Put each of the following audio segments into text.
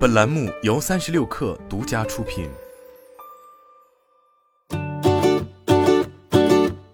本栏目由三十六氪独家出品。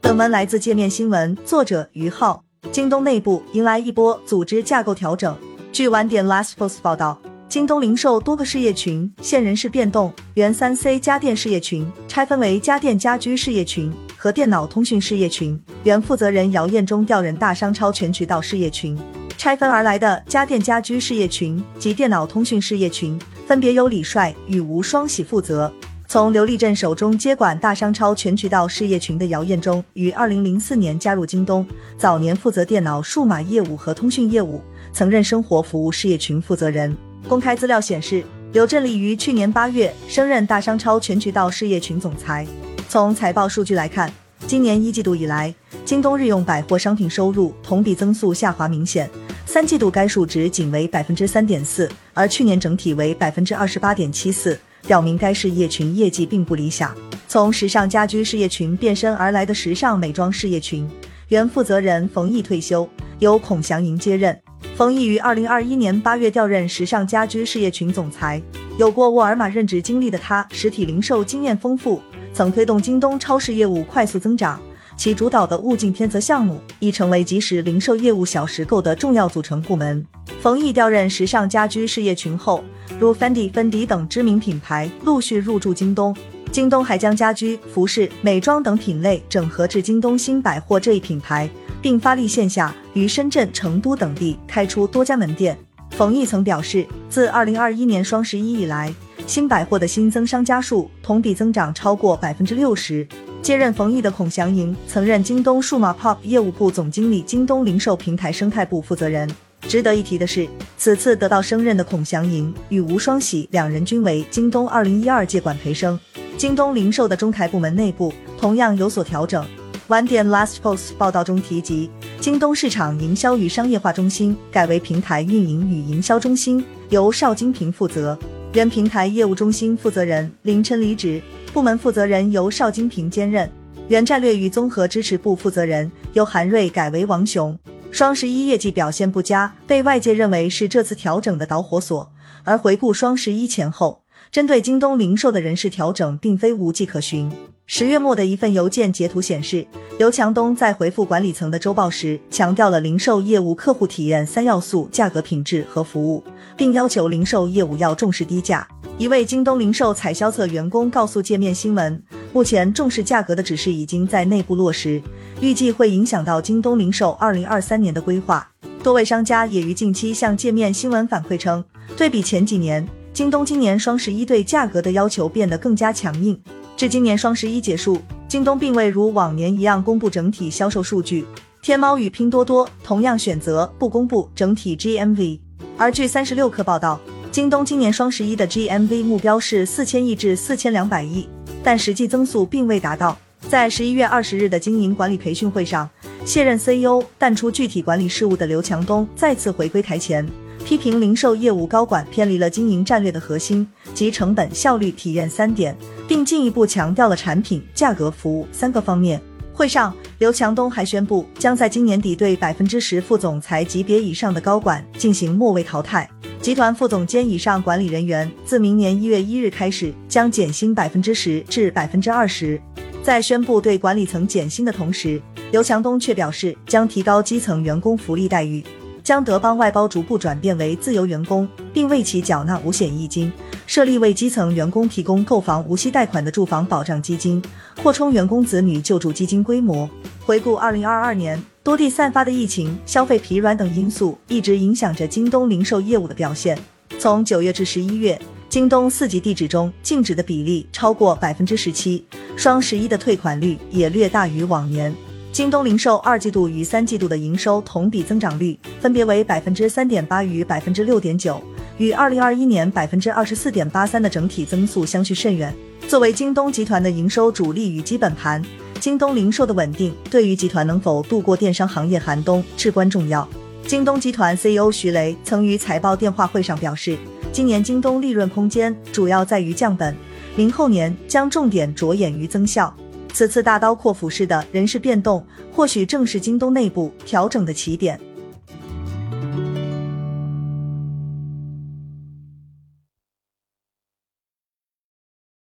本文来自界面新闻，作者于浩。京东内部迎来一波组织架构调整。据晚点 LastPost 报道，京东零售多个事业群现人事变动，原三 C 家电事业群拆分为家电家居事业群和电脑通讯事业群，原负责人姚彦中调任大商超全渠道事业群。拆分而来的家电家居事业群及电脑通讯事业群，分别由李帅与吴双喜负责。从刘立正手中接管大商超全渠道事业群的姚彦中，于二零零四年加入京东，早年负责电脑数码业务和通讯业务，曾任生活服务事业群负责人。公开资料显示，刘振立于去年八月升任大商超全渠道事业群总裁。从财报数据来看，今年一季度以来，京东日用百货商品收入同比增速下滑明显。三季度该数值仅为百分之三点四，而去年整体为百分之二十八点七四，表明该事业群业绩并不理想。从时尚家居事业群变身而来的时尚美妆事业群，原负责人冯毅退休，由孔祥银接任。冯毅于二零二一年八月调任时尚家居事业群总裁。有过沃尔玛任职经历的他，实体零售经验丰富，曾推动京东超市业务快速增长。其主导的物竞天择项目已成为即时零售业务小时购的重要组成部门。冯毅调任时尚家居事业群后，如 Fendi、芬迪等知名品牌陆续入驻京东。京东还将家居、服饰、美妆等品类整合至京东新百货这一品牌，并发力线下，于深圳、成都等地开出多家门店。冯毅曾表示，自2021年双十一以来，新百货的新增商家数同比增长超过百分之六十。接任冯毅的孔祥银曾任京东数码 POP 业务部总经理、京东零售平台生态部负责人。值得一提的是，此次得到升任的孔祥银与吴双喜两人均为京东2012届管培生。京东零售的中台部门内部同样有所调整。晚点 LastPost 报道中提及，京东市场营销与商业化中心改为平台运营与营销中心，由邵金平负责。原平台业务中心负责人林琛离职。部门负责人由邵金平兼任，原战略与综合支持部负责人由韩瑞改为王雄。双十一业绩表现不佳，被外界认为是这次调整的导火索。而回顾双十一前后，针对京东零售的人事调整并非无迹可寻。十月末的一份邮件截图显示，刘强东在回复管理层的周报时，强调了零售业务客户体验三要素：价格、品质和服务，并要求零售业务要重视低价。一位京东零售采销侧员工告诉界面新闻，目前重视价格的指示已经在内部落实，预计会影响到京东零售二零二三年的规划。多位商家也于近期向界面新闻反馈称，对比前几年，京东今年双十一对价格的要求变得更加强硬。至今年双十一结束，京东并未如往年一样公布整体销售数据，天猫与拼多多同样选择不公布整体 GMV。而据三十六氪报道。京东今年双十一的 GMV 目标是四千亿至四千两百亿，但实际增速并未达到。在十一月二十日的经营管理培训会上，卸任 CEO 淡出具体管理事务的刘强东再次回归台前，批评零售业务高管偏离了经营战略的核心及成本、效率、体验三点，并进一步强调了产品、价格、服务三个方面。会上，刘强东还宣布将在今年底对百分之十副总裁级别以上的高管进行末位淘汰。集团副总监以上管理人员自明年一月一日开始将减薪百分之十至百分之二十。在宣布对管理层减薪的同时，刘强东却表示将提高基层员工福利待遇，将德邦外包逐步转变为自由员工，并为其缴纳五险一金，设立为基层员工提供购房无息贷款的住房保障基金，扩充员工子女救助基金规模。回顾二零二二年。多地散发的疫情、消费疲软等因素一直影响着京东零售业务的表现。从九月至十一月，京东四级地址中净值的比例超过百分之十七，双十一的退款率也略大于往年。京东零售二季度与三季度的营收同比增长率分别为百分之三点八与百分之六点九，与二零二一年百分之二十四点八三的整体增速相去甚远。作为京东集团的营收主力与基本盘。京东零售的稳定对于集团能否度过电商行业寒冬至关重要。京东集团 CEO 徐雷曾于财报电话会上表示，今年京东利润空间主要在于降本，明后年将重点着眼于增效。此次大刀阔斧式的人事变动，或许正是京东内部调整的起点。